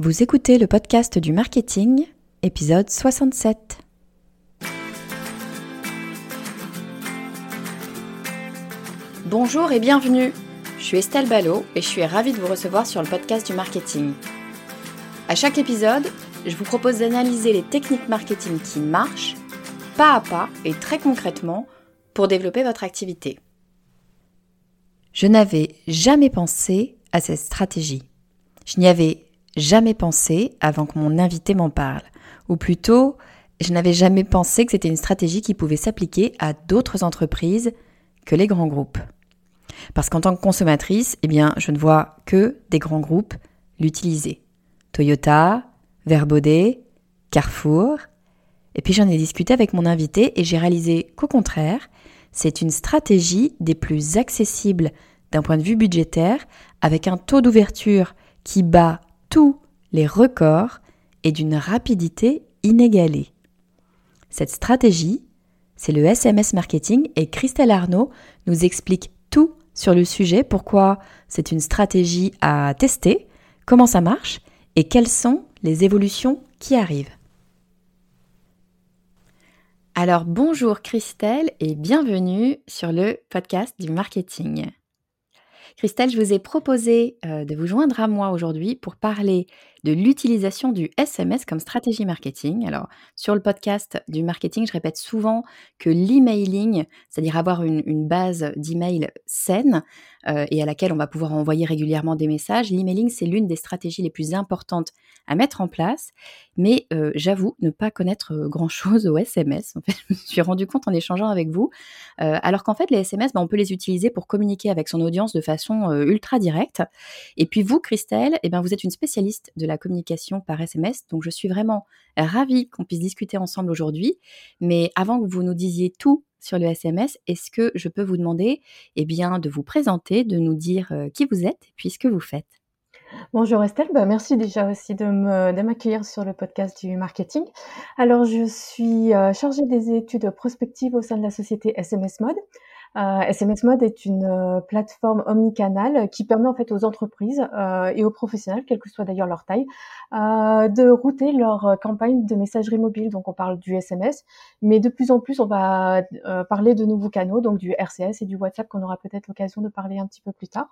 Vous écoutez le podcast du marketing, épisode 67. Bonjour et bienvenue. Je suis Estelle Ballot et je suis ravie de vous recevoir sur le podcast du marketing. À chaque épisode, je vous propose d'analyser les techniques marketing qui marchent, pas à pas et très concrètement, pour développer votre activité. Je n'avais jamais pensé à cette stratégie. Je n'y avais jamais pensé avant que mon invité m'en parle. Ou plutôt, je n'avais jamais pensé que c'était une stratégie qui pouvait s'appliquer à d'autres entreprises que les grands groupes. Parce qu'en tant que consommatrice, eh je ne vois que des grands groupes l'utiliser. Toyota, Verbaudet, Carrefour. Et puis j'en ai discuté avec mon invité et j'ai réalisé qu'au contraire, c'est une stratégie des plus accessibles d'un point de vue budgétaire, avec un taux d'ouverture qui bat tous les records et d'une rapidité inégalée. Cette stratégie, c'est le SMS marketing et Christelle Arnaud nous explique tout sur le sujet, pourquoi c'est une stratégie à tester, comment ça marche et quelles sont les évolutions qui arrivent. Alors bonjour Christelle et bienvenue sur le podcast du marketing. Christelle, je vous ai proposé euh, de vous joindre à moi aujourd'hui pour parler de l'utilisation du SMS comme stratégie marketing. Alors, sur le podcast du marketing, je répète souvent que l'emailing, c'est-à-dire avoir une, base d'email saine euh, et à laquelle on va pouvoir envoyer régulièrement des messages, l'emailing, c'est l'une des stratégies les plus importantes à mettre en place. Mais euh, j'avoue ne pas connaître grand-chose au SMS. En fait, je me suis rendu compte en échangeant avec vous. alors qu'en fait, les SMS, ben, on peut les utiliser pour communiquer avec son audience de façon euh, ultra directe. Et puis vous, Christelle, eh bien, vous êtes une spécialiste de la communication par SMS, donc je suis vraiment ravie qu'on puisse discuter ensemble aujourd'hui. Mais avant que vous nous disiez tout sur le SMS, est-ce que je peux vous demander eh bien, de vous présenter, de nous dire euh, qui vous êtes et puis ce que vous faites? Bonjour Estelle, bah, merci déjà aussi de m'accueillir sur le podcast du marketing. Alors je suis euh, chargée des études prospectives au sein de la société SMS Mode. SMS euh, Mode est une euh, plateforme omnicanale qui permet en fait aux entreprises euh, et aux professionnels, quelle que soit d'ailleurs leur taille, de router leur campagne de messagerie mobile. Donc on parle du SMS, mais de plus en plus on va parler de nouveaux canaux, donc du RCS et du WhatsApp qu'on aura peut-être l'occasion de parler un petit peu plus tard.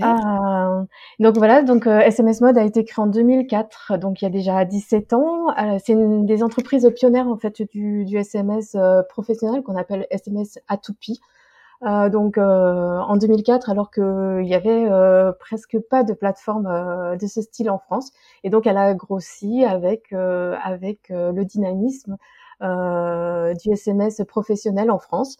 Euh, donc voilà, donc SMS euh, Mode a été créé en 2004, donc il y a déjà 17 ans. Euh, c'est une des entreprises pionnières en fait du, du SMS professionnel qu'on appelle SMS A2P. donc en 2004, alors qu'il y avait presque pas de plateforme de ce style en France, et donc elle a grossi avec avec le dynamisme du SMS professionnel en France.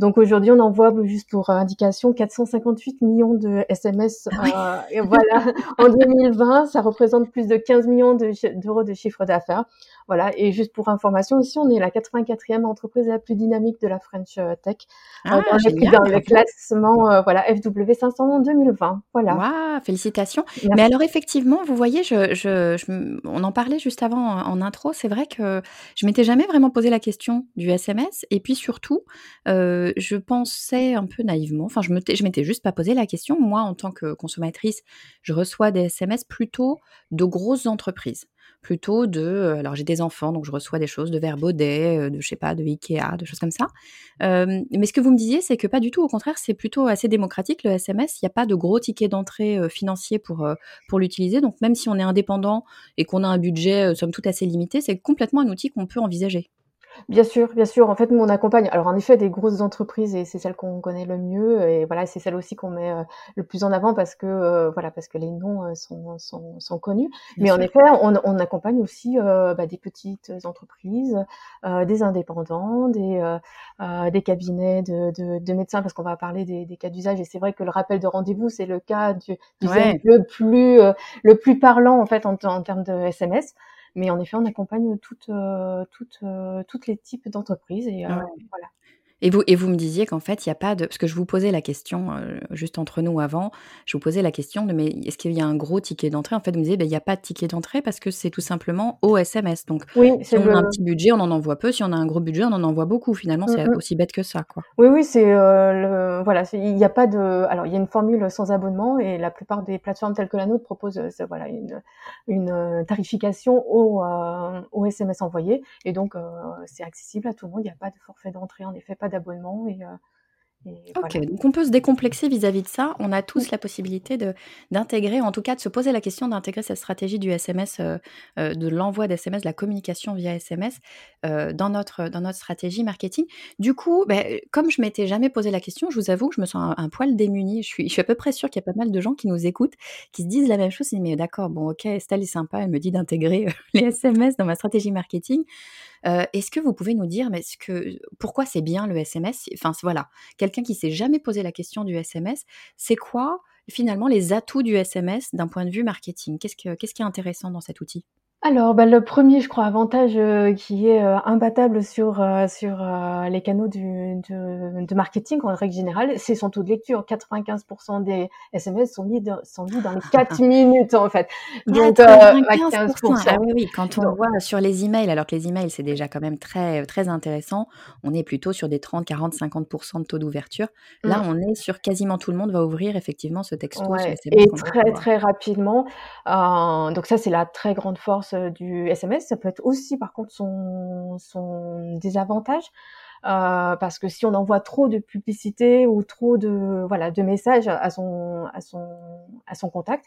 Donc aujourd'hui, on envoie juste pour indication 458 millions de SMS. Ah euh, et voilà, en 2020, ça représente plus de 15 millions d'euros de, chiffre d'affaires. Voilà, et juste pour information aussi, on est la 84e entreprise la plus dynamique de la French euh, Tech. Ah, on est dans le classement euh, voilà, FW500 en 2020. Voilà. Wow, félicitations. Mais alors effectivement, vous voyez, je, je, on en parlait juste avant en, intro, c'est vrai que je m'étais jamais vraiment posé la question du SMS. Et puis surtout, je pensais un peu naïvement, enfin je m'étais juste pas posé la question. Moi, en tant que consommatrice, je reçois des SMS plutôt de grosses entreprises, plutôt de, euh, alors j'ai des enfants, donc je reçois des choses de Verbaudet, euh, de je sais pas, de Ikea, de choses comme ça. mais ce que vous me disiez, c'est que pas du tout. Au contraire, c'est plutôt assez démocratique le SMS. Il n'y a pas de gros tickets d'entrée euh, financiers pour pour l'utiliser. Donc même si on est indépendant et qu'on a un budget somme toute assez limité, c'est complètement un outil qu'on peut envisager. Bien sûr, bien sûr. En fait, nous, on accompagne, alors en effet, des grosses entreprises et c'est celle qu'on connaît le mieux. Et voilà, c'est celle aussi qu'on met euh, le plus en avant parce que, euh, voilà, parce que les noms euh, sont, sont, sont, connus. Mais en effet, on, on, accompagne aussi bah, des petites entreprises, des indépendants, des, des cabinets de, de, de médecins parce qu'on va parler des, des cas d'usage. Et c'est vrai que le rappel de rendez-vous, c'est le cas du, le plus, le plus parlant en fait en, en termes de SMS. Mais en effet, on accompagne toutes, euh, toutes, euh, toutes les types d'entreprises et euh, voilà. Et vous, et vous me disiez qu'en fait, il n'y a pas de. Parce que je vous posais la question, euh, juste entre nous avant, je vous posais la question de mais est-ce qu'il y a un gros ticket d'entrée? En fait, vous me disiez, ben, il n'y a pas de ticket d'entrée parce que c'est tout simplement au SMS. Donc, Oui, si on a un petit budget, on en envoie peu. Si on a un gros budget, on en envoie beaucoup. Finalement, c'est aussi bête que ça, quoi. Oui, oui, c'est, heu, le voilà, il n'y a pas de alors il y a une formule sans abonnement et la plupart des plateformes telles que la nôtre proposent, ça voilà, une une, tarification au, au SMS envoyé et donc, c'est accessible à tout le monde. Il n'y a pas de forfait d'entrée, en effet, pas d'abonnement et et OK, voilà. donc on peut se décomplexer vis-à-vis de ça. On a tous la possibilité d'intégrer, en tout cas de se poser la question d'intégrer cette stratégie du SMS, heu heu, de l'envoi d'SMS, de la communication via SMS, dans notre, dans notre stratégie marketing. Du coup, beh, comme je m'étais jamais posé la question, je vous avoue que je me sens un un poil démunie. Je suis je suis à peu près sûre qu'il y a pas mal de gens qui nous écoutent, qui se disent la même chose. Ils disent: «Mais d'accord, bon OK, Estelle est sympa, elle me dit d'intégrer, les SMS dans ma stratégie marketing». Heu, est-ce que vous pouvez nous dire, mais ce que pourquoi c'est bien le SMS? Enfin, voilà, quelqu'un qui s'est jamais posé la question du SMS, c'est quoi finalement les atouts du SMS d'un point de vue marketing? Qu'est-ce que qu'est-ce qui est intéressant dans cet outil? Alors, bah, le premier, je crois, avantage, heu, qui est, heu, imbattable sur, heu, sur, heu, les canaux du de de marketing en règle générale, c'est son taux de lecture. 95 des SMS sont lits dans sont lus dans les 4 minutes, en fait. Donc, heu, à 15 95 Ah oui, oui, quand on donc voit sur les emails, alors que les emails, c'est déjà quand même très, très intéressant, on est plutôt sur des 30-40-50 de taux d'ouverture. Là, Mmh. on est sur quasiment tout le monde va ouvrir effectivement ce texto, ce Ouais SMS et qu'on va très, recevoir. très rapidement, heu, donc ça, c'est la très grande force, heu, du SMS. Ça peut être aussi, par contre, son son désavantage, heu, parce que si on envoie trop de publicité ou trop de voilà, de messages à son à son à son contact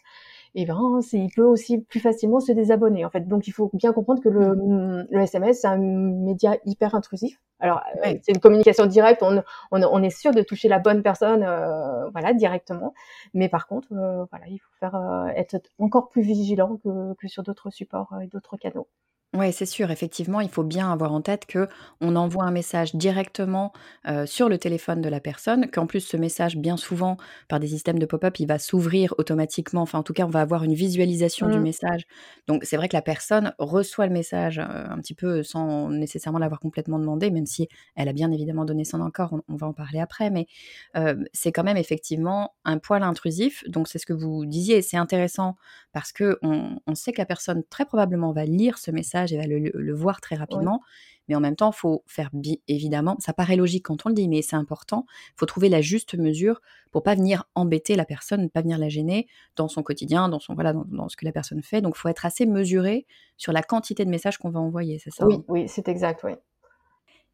et ben, c'est il peut aussi plus facilement se désabonner, en fait. Donc il faut bien comprendre que le, mmh, le SMS, c'est un média hyper intrusif. Alors, Ouais. c'est une communication directe, on on on est sûr de toucher la bonne personne, heu, voilà, directement. Mais par contre, heu, voilà, il faut faire, heu, être encore plus vigilant que que sur d'autres supports, heu, et d'autres canaux. Ouais, c'est sûr, effectivement, il faut bien avoir en tête qu'on envoie un message directement, heu, sur le téléphone de la personne, qu'en plus ce message, bien souvent, par des systèmes de pop-up, il va s'ouvrir automatiquement. Enfin, en tout cas, on va avoir une visualisation du Mmh. message. Donc c'est vrai que la personne reçoit le message, heu, un petit peu sans nécessairement l'avoir complètement demandé, même si elle a bien évidemment donné son accord, on on va en parler après. Mais, heu, c'est quand même effectivement un poil intrusif. Donc c'est ce que vous disiez, c'est intéressant parce qu'on on sait que la personne très probablement va lire ce message et va le voir très Oui. rapidement. Mais en même temps, faut faire évidemment, ça paraît logique quand on le dit, mais c'est important. Faut trouver la juste mesure pour pas venir embêter la personne, pas venir la gêner dans son quotidien, dans son voilà, dans dans ce que la personne fait. Donc faut être assez mesuré sur la quantité de messages qu'on va envoyer, c'est ça, hein? Oui, oui, c'est exact, oui.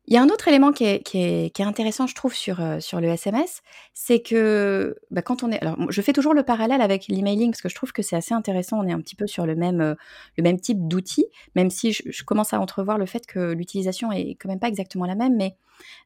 Il y a un autre élément qui est qui est qui est intéressant, je trouve, sur, heu, sur le SMS, c'est que, bah, quand on est alors, je fais toujours le parallèle avec l'emailing parce que je trouve que c'est assez intéressant. On est un petit peu sur le même, heu, le même type d'outil, même si je je commence à entrevoir le fait que l'utilisation est quand même pas exactement la même. Mais,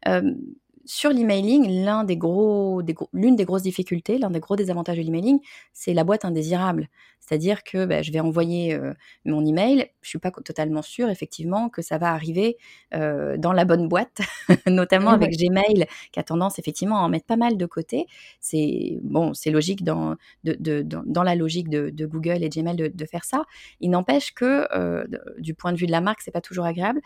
hem, sur l'emailing, l'un des gros des gros l'une des grosses difficultés, l'un des gros désavantages de l'emailing, c'est la boîte indésirable. C'est-à-dire que, bah, je vais envoyer, heu, mon email, je suis pas totalement sûre effectivement que ça va arriver, heu, dans la bonne boîte, notamment Ouais. avec Gmail qui a tendance effectivement à en mettre pas mal de côté. C'est bon, c'est logique dans de de dans dans la logique de de Google et Gmail de faire ça. Il n'empêche que, de du point de vue de la marque, c'est pas toujours agréable.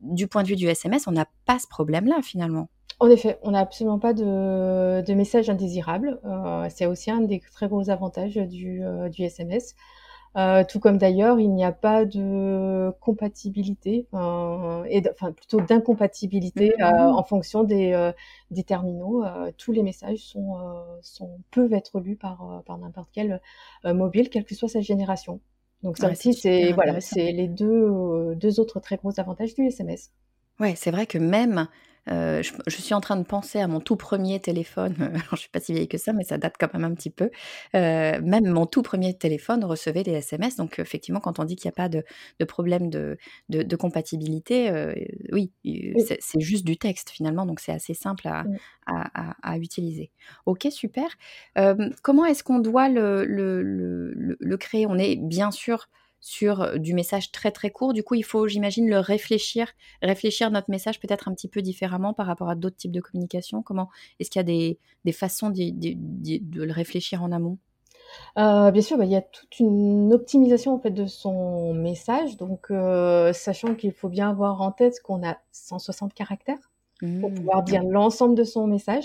Du point de vue du SMS, on n'a pas ce problème-là finalement. En effet, on n'a absolument pas de de messages indésirables, heu, c'est aussi un des très gros avantages du, SMS. Heu, tout comme d'ailleurs, il n'y a pas de compatibilité, enfin et enfin plutôt d'incompatibilité, heu, Mmh en fonction des, terminaux. Tous les messages sont, peuvent être lus par, n'importe quel, mobile, quelle que soit sa génération. Donc ça Ouais, aussi, c'est voilà, intéressant. c'est les 2, heu, 2 autres très gros avantages du SMS. Ouais, c'est vrai que même, heu, je je suis en train de penser à mon tout premier téléphone, alors je suis pas si vieille que ça, mais ça date quand même un petit peu. Heu, même mon tout premier téléphone recevait des SMS, donc effectivement, quand on dit qu'il y a pas de de problème de de de compatibilité, heu, oui, c'est juste du texte finalement, donc c'est assez simple à à à à utiliser. OK, super. Comment est-ce qu'on doit le le le le le créer? On est bien sûr sur du message très, très court, du coup, il faut, j'imagine, le réfléchir réfléchir notre message peut-être un petit peu différemment par rapport à d'autres types de communication? Comment est-ce qu'il y a des des façons de le réfléchir en amont? Heu, bien sûr, bah, il y a toute une optimisation, en fait, de son message donc heu, sachant qu'il faut bien avoir en tête qu'on a 160 caractères. Pour Mmh. pouvoir dire l'ensemble de son message.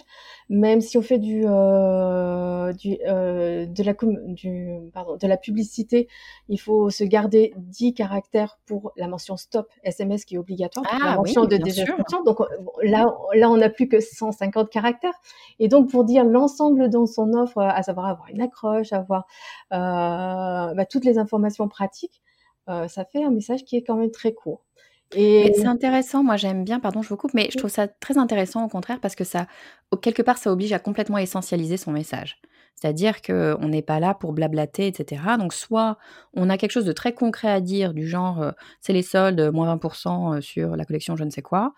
Même si on fait du, heu, du, heu, de la com du pardon, de la publicité, il faut se garder 10 caractères pour la mention stop SMS qui est obligatoire, la Ah oui, mention de désinscription. Donc, là là, on n'a plus que 150 caractères et donc pour dire l'ensemble dans son offre, à savoir avoir une accroche, avoir, heu, bah, toutes les informations pratiques, ça fait un message qui est quand même très court et c'est intéressant, moi j'aime bien pardon, je vous coupe, mais je trouve ça très intéressant au contraire parce que ça quelque part, ça oblige à complètement essentialiser son message. C'est-à-dire qu'on n'est pas là pour blablater et cetera. Donc soit on a quelque chose de très concret à dire du genre, heu, c'est les soldes, moins 20 heu, sur la collection je ne sais quoi.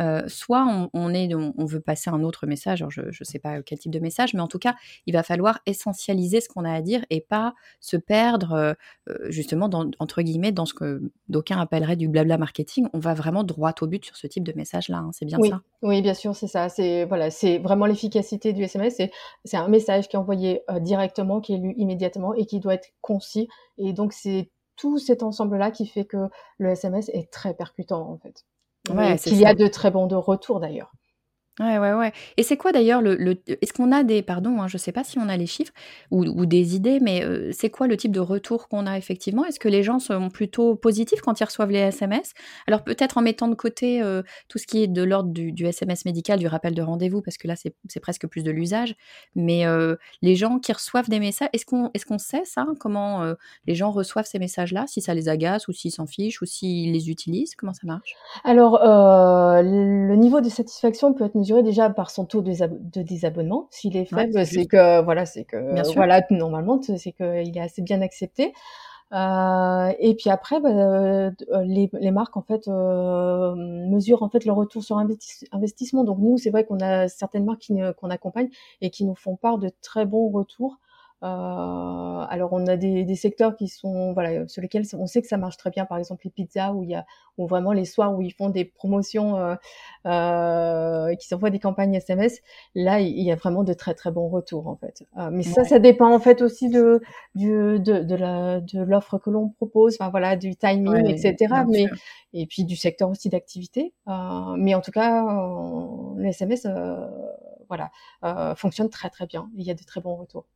Heu, soit on on est on on veut passer un autre message, alors je je sais pas quel type de message, mais en tout cas, il va falloir essentialiser ce qu'on a à dire et pas se perdre, heu heu, justement dans entre guillemets «dans ce que d'aucuns appelleraient du blabla marketing». On va vraiment droit au but sur ce type de message-là, hein, c'est bien Oui, ça? oui, bien sûr, c'est ça. C'est voilà, c'est vraiment l'efficacité du SMS, c'est un message qui est envoyé, directement, qui est lu immédiatement et qui doit être concis et donc c'est tout cet ensemble-là qui fait que le SMS est très percutant, en fait Ouais, qu'il y a ça. de très bons de retours d'ailleurs. Ouais, ouais, ouais et c'est quoi d'ailleurs le le est-ce qu'on a des pardon, hein, je sais pas si on a les chiffres ou ou des idées, mais heu, c'est quoi le type de retour qu'on a effectivement? Est-ce que les gens sont plutôt positifs quand ils reçoivent les SMS? Alors peut-être en mettant de côté, heu, tout ce qui est de l'ordre du du SMS médical, du rappel de rendez-vous, parce que là, c'est presque plus de l'usage, mais heu, les gens qui reçoivent des messages, est-ce qu'on est-ce qu'on sait ça? Comment, les gens reçoivent ces messages-là? Si ça les agace ou s'ils s'en fichent ou s'ils les utilisent? Comment ça marche? Alors, le niveau de satisfaction peut être déjà par son taux de désabonnement. S'il est faible, c'est que voilà, c'est Bien que sûr. voilà, normalement, c'est qu'il est assez bien accepté. Heu et puis après, bah, heu, d les les marques en fait, heu, mesurent en fait le retour sur investis investissement. Donc nous, c'est vrai qu'on a certaines marques qu'on accompagne et qui nous font part de très bons retours. Heu, alors on a des des secteurs qui sont voilà, sur lesquels on sait que ça marche très bien, par exemple les pizzas où il y a où vraiment les soirs où ils font des promotions, heu heu, qu'ils envoient des campagnes SMS, là, il y a vraiment de très, très bons retours en fait. Heu, mais ça, Ouais. ça dépend en fait aussi de du de de la de l'offre que l'on propose, enfin voilà, du timing et Ouais, cetera, bien mais sûr. et puis du secteur aussi d'activité. Heu, mais en tout cas, heu, le SMS, voilà, heu, fonctionne très, très bien. Il y a de très bons retours.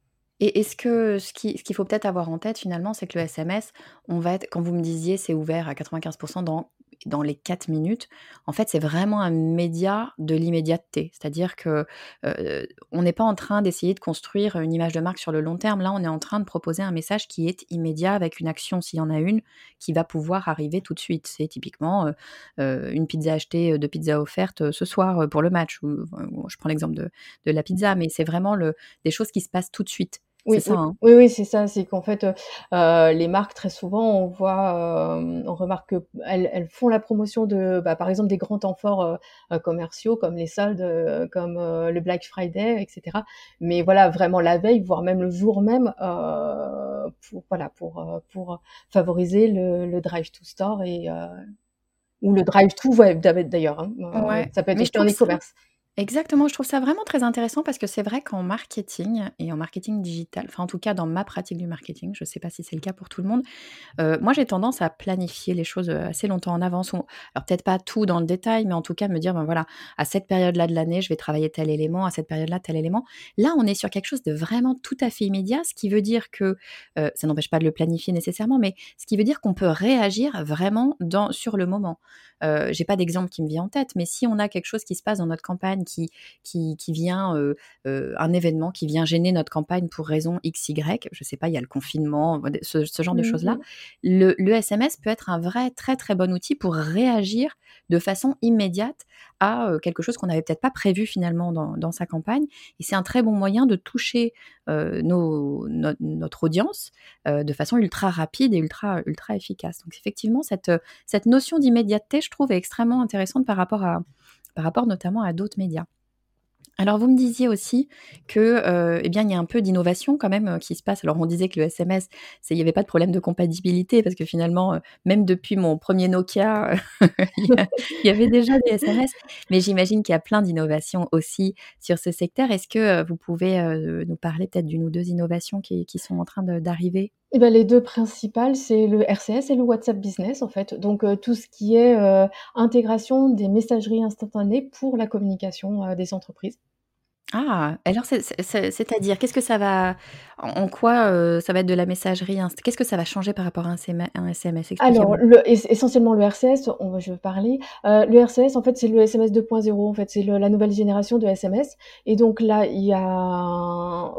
Et est-ce que ce qui ce qu'il faut peut-être avoir en tête finalement, c'est que le SMS, on va être quand vous me disiez: «C'est ouvert à 95 dans dans les 4 minutes», en fait, c'est vraiment un média de l'immédiateté. C'est-à-dire que, heu, on n'est pas en train d'essayer de construire une image de marque sur le long terme. Là, on est en train de proposer un message qui est immédiat avec une action, s'il y en a une, qui va pouvoir arriver tout de suite. C'est typiquement, heu heu, une pizza achetée, 2 pizzas offertes, ce soir, pour le match ou je prends l'exemple de de la pizza, mais c'est vraiment le des choses qui se passent tout de suite. Oui, ça, oui, hein? oui, oui, c'est ça, c'est qu'en fait, heu heu, les marques très souvent on voit, hem, on remarque qu'elles elles font la promotion de, bah, par exemple des grands temps forts, heu heu, commerciaux comme les soldes, heu, comme, le Black Friday et cetera. Mais voilà, vraiment la veille, voire même le jour même, pour voilà, pour, pour favoriser le le drive to store et ou le drive to web d'ailleurs, hein, Ouais, ça peut être aussi e-commerce. Exactement, je trouve ça vraiment très intéressant parce que c'est vrai qu'en marketing et en marketing digital, enfin en tout cas dans ma pratique du marketing, je sais pas si c'est le cas pour tout le monde, Heu, moi, j'ai tendance à planifier les choses, heu, assez longtemps en avance alors peut-être pas tout dans le détail, mais en tout cas me dire: «Ben, voilà, à cette période-là de l'année, je vais travailler tel élément, à cette période-là, tel élément». Là, on est sur quelque chose de vraiment tout à fait immédiat, ce qui veut dire que, heu, ça n'empêche pas de le planifier nécessairement, mais ce qui veut dire qu'on peut réagir vraiment dans sur le moment. Heu, j'ai pas d'exemple qui me vient en tête, mais si on a quelque chose qui se passe dans notre campagne qui qui qui vient, heu heu, un événement qui vient gêner notre campagne pour raison X, Y, je sais pas, il y a le confinement, ce ce genre de Mmh choses-là, le le SMS peut être un vrai très, très bon outil pour réagir de façon immédiate à, heu, quelque chose qu'on n'avait peut-être pas prévu finalement dans dans sa campagne. Et c'est un très bon moyen de toucher, nos notre notre audience, de façon ultra rapide et ultra ultra efficace. Donc effectivement cette, cette notion d'immédiateté, je trouve est extrêmement intéressante par rapport à par rapport notamment à d'autres médias. Alors vous me disiez aussi que, heu, eh bien, il y a un peu d'innovation quand même, heu, qui se passe. Alors on disait que le SMS, il y avait pas de problème de compatibilité parce que finalement, heu, même depuis mon 1er Nokia, il y avait déjà des SMS. Mais j'imagine qu'il y a plein d'innovations aussi sur ce secteur. Est-ce que, vous pouvez, nous parler peut-être d'1 ou 2 innovations qui sont en train d'arriver? Eh ben, les deux principales, c'est le RCS et le WhatsApp Business, en fait. Donc, euh, tout ce qui est euh, intégration des messageries instantanées pour la communication euh, des entreprises. Ah, alors c'est-à-dire, qu'est-ce que ça va en quoi, euh, ça va être de la messagerie qu'est-ce que ça va changer par rapport à un SMS? Alors le essentiellement le RCS, on je veux parler. Euh, le RCS, en fait, c'est le SMS 2.0, en fait, c'est la nouvelle génération de SMS et donc là, il y a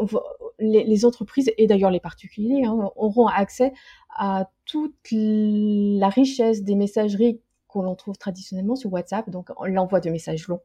les entreprises et d'ailleurs les particuliers, hein, auront accès à toute la richesse des messageries qu'on trouve traditionnellement sur WhatsApp, donc l'envoi de messages longs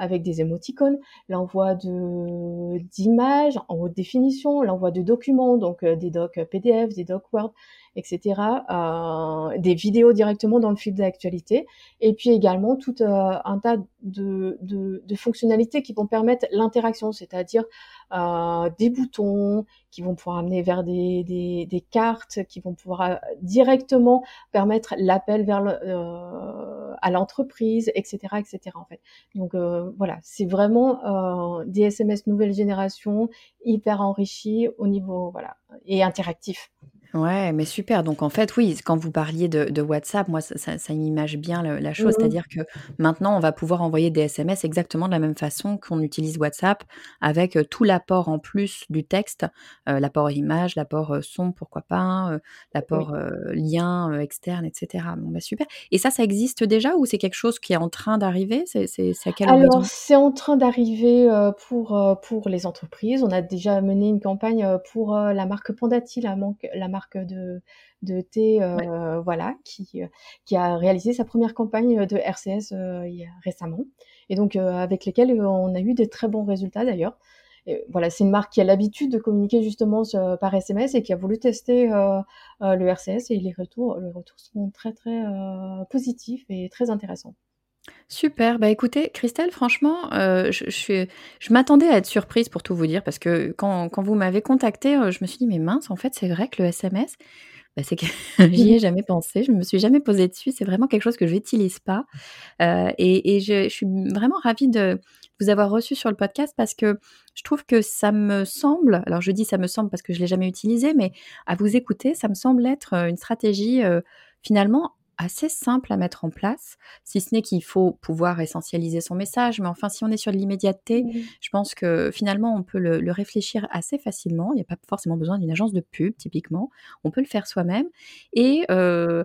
avec des émoticônes, l'envoi de d'images en haute définition, l'envoi de documents, donc euh, des docs PDF, des docs Word, etc., euh, des vidéos directement dans le fil d'actualité, et puis également tout euh, un tas de, de, fonctionnalités qui vont permettre l'interaction, c'est-à-dire euh, des boutons qui vont pouvoir amener vers des, des, des cartes, qui vont pouvoir euh, directement permettre l'appel vers le, euh, à l'entreprise, etc., etc. En fait, donc voilà, c'est vraiment des SMS nouvelle génération hyper enrichis au niveau voilà et interactif. Ouais, mais super. Donc en fait, oui, quand vous parliez de, WhatsApp, moi, ça, ça, m'image bien la chose. Mmh C'est-à-dire que maintenant, on va pouvoir envoyer des SMS exactement de la même façon qu'on utilise WhatsApp, avec tout l'apport en plus du texte, l'apport image, l'apport son, pourquoi pas, l'apport lien externe, etc. Bon, bah super. Et ça, ça existe déjà ou c'est quelque chose qui est en train d'arriver? C'est à quel Alors, c'est en train d'arriver pour, pour les entreprises. On a déjà mené une campagne pour la marque Pandati, la, la marque de, de thé, euh, voilà, qui, qui a réalisé sa première campagne de RCS euh, récemment, et donc euh, avec lesquels on a eu des très bons résultats d'ailleurs. voilà, c'est une marque qui a l'habitude de communiquer justement par SMS et qui a voulu tester le RCS et les retours, les retours sont très très positifs et très intéressants. Super, bah écoutez, Christelle, franchement, euh, je, je, m'attendais à être surprise pour tout vous dire, parce que quand, quand vous m'avez contacté, euh, je me suis dit, mais mince, en fait, c'est vrai que le SMS, bah, c'est que j'y ai jamais pensé, je me suis jamais posé dessus, c'est vraiment quelque chose que je n'utilise pas. Euh, et, et je, je, suis vraiment ravie de vous avoir reçu sur le podcast parce que je trouve que ça me semble, alors je dis ça me semble parce que je l'ai jamais utilisé, mais à vous écouter, ça me semble être une stratégie finalement assez simple à mettre en place, si ce n'est qu'il faut pouvoir essentialiser son message. Mais enfin, si on est sur de l'immédiateté, je pense que finalement, on peut le, réfléchir assez facilement. Il n'y a pas forcément besoin d'une agence de pub, typiquement. On peut le faire soi-même. Et euh,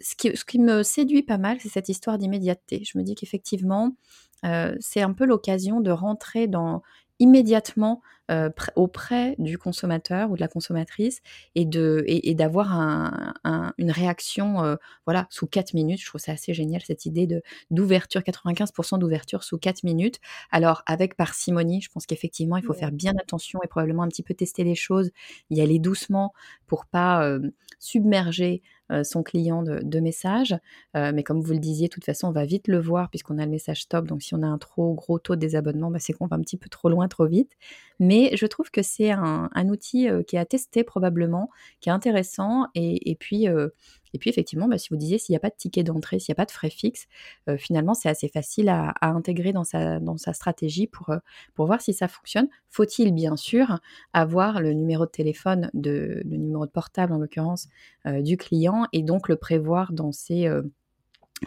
ce, qui, ce, qui, me séduit pas mal, c'est cette histoire d'immédiateté. Je me dis qu'effectivement, euh, c'est un peu l'occasion de rentrer dans immédiatement euh, auprès du consommateur ou de la consommatrice et de et, d'avoir un, une réaction euh, voilà sous 4 minutes je trouve ça assez génial cette idée de d'ouverture 95% d'ouverture sous 4 minutes alors avec parcimonie je pense qu'effectivement il faut faire bien attention et probablement un petit peu tester les choses y aller doucement pour pas euh, submerger euh, son client de, messages. Euh, mais comme vous le disiez, de toute façon, on va vite le voir puisqu'on a le message stop. Donc si on a un trop gros taux de désabonnement, bah, c'est qu'on va un petit peu trop loin, trop vite. Mais je trouve que c'est un, outil qui est à tester probablement, qui est intéressant. Et, puis, effectivement, bah, si vous disiez s'il n'y a pas de ticket d'entrée, s'il n'y a pas de frais fixes, finalement c'est assez facile à, intégrer dans sa, stratégie pour, voir si ça fonctionne. Faut-il bien sûr avoir le numéro de téléphone, le numéro de portable en l'occurrence, du client et donc le prévoir dans ses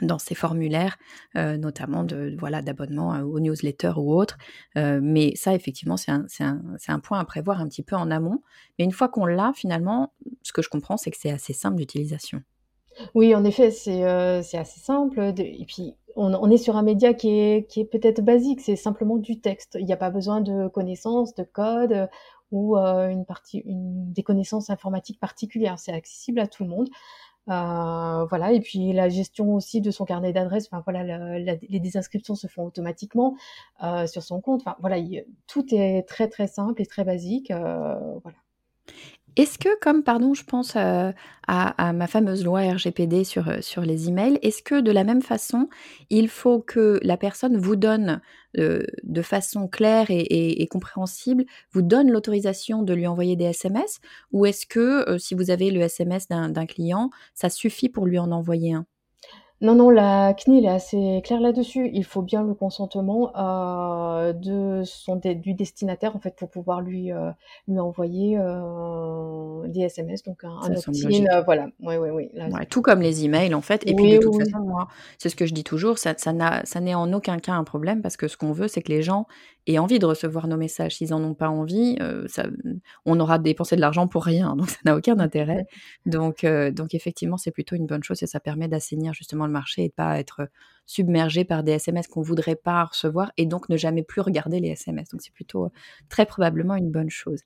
dans ces formulaires, notamment de voilà d'abonnement aux newsletters ou autres. mais ça, effectivement, c'est un, un, un, point à prévoir un petit peu en amont. Mais une fois qu'on l'a, finalement, ce que je comprends, c'est que c'est assez simple d'utilisation. Oui, en effet, c'est euh, assez simple. et puis, on, est sur un média qui est, qui est peut-être basique, c'est simplement du texte. Il n'y a pas besoin de connaissances, de code euh, ou euh, une partie, une, des connaissances informatiques particulières. C'est accessible à tout le monde. Voilà, et puis la gestion aussi de son carnet d'adresses. Voilà, les désinscriptions se font automatiquement sur son compte. Voilà, tout est très très simple et très basique. voilà. Est-ce que, comme, pardon, je pense euh, à, ma fameuse loi RGPD sur, euh, sur les emails, est-ce que de la même façon, il faut que la personne vous donne euh, de façon claire et, compréhensible, vous donne l'autorisation de lui envoyer des SMS Ou est-ce que si vous avez le SMS d'un client, ça suffit pour lui en envoyer un? Non, non, la CNIL est assez claire là-dessus. Il faut bien le consentement euh, de son du destinataire en fait pour pouvoir lui euh, lui envoyer euh, des SMS, donc un, un opt-in. voilà, oui, oui, oui. Ouais, tout comme les emails en fait. Et puis de toute façon, moi, c'est ce que je dis toujours, ça, ça n'est en aucun cas un problème parce que ce qu'on veut, c'est que les gens aient envie de recevoir nos messages. S'ils en ont pas envie, ça, on aura dépensé de l'argent pour rien, donc ça n'a aucun intérêt. Donc, donc effectivement, c'est plutôt une bonne chose et ça permet d'assainir justement le marché et de pas être submergé par des SMS qu'on voudrait pas recevoir et donc ne jamais plus regarder les SMS. Donc c'est plutôt euh, très probablement une bonne chose.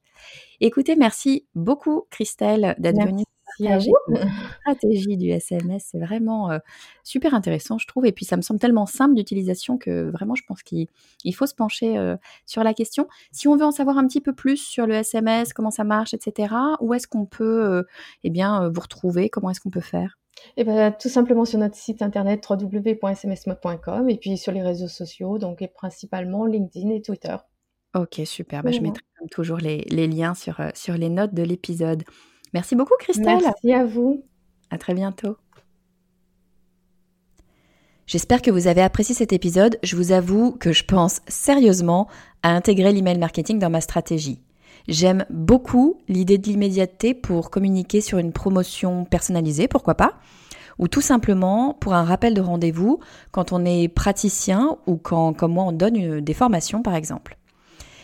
Écoutez, merci beaucoup Christelle d'être venue partager la stratégie du SMS. C'est vraiment euh, super intéressant, je trouve. Et puis ça me semble tellement simple d'utilisation que vraiment je pense qu'il faut se pencher euh, sur la question. Si on veut en savoir un petit peu plus sur le SMS, comment ça marche, etc., où est-ce qu'on peut eh bien, vous retrouver? Comment est-ce qu'on peut faire? Et eh ben, tout simplement sur notre site internet www.smsmode.com et puis sur les réseaux sociaux, donc et principalement LinkedIn et Twitter. Ok, super. Bah, je mettrai comme toujours les, les liens sur, euh, sur les notes de l'épisode. Merci beaucoup, Christelle. Merci à vous. À très bientôt. J'espère que vous avez apprécié cet épisode. Je vous avoue que je pense sérieusement à intégrer l'email marketing dans ma stratégie. J'aime beaucoup l'idée de l'immédiateté pour communiquer sur une promotion personnalisée, pourquoi pas, ou tout simplement pour un rappel de rendez-vous quand on est praticien ou quand, comme moi, on donne des formations, par exemple.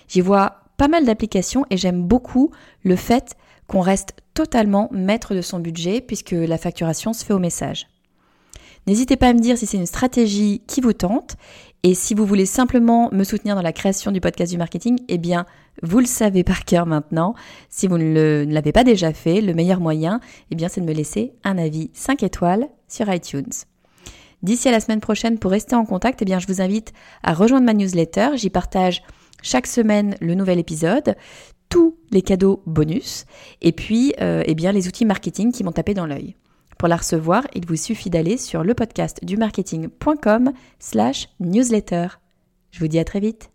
J'y vois pas mal d'applications et j'aime beaucoup le fait qu'on reste totalement maître de son budget puisque la facturation se fait au message. N'hésitez pas à me dire si c'est une stratégie qui vous tente et si vous voulez simplement me soutenir dans la création du podcast du marketing, eh bien, vous le savez par cœur maintenant. Si vous ne l'avez pas déjà fait, le meilleur moyen, eh bien, c'est de me laisser un avis 5 étoiles sur iTunes. D'ici à la semaine prochaine, pour rester en contact, eh bien, je vous invite à rejoindre ma newsletter. J'y partage chaque semaine le nouvel épisode, tous les cadeaux bonus, et puis, euh, eh bien, les outils marketing qui m'ont tapé dans l'œil. Pour la recevoir, il vous suffit d'aller sur le podcast du marketing.com slash newsletter. Je vous dis à très vite.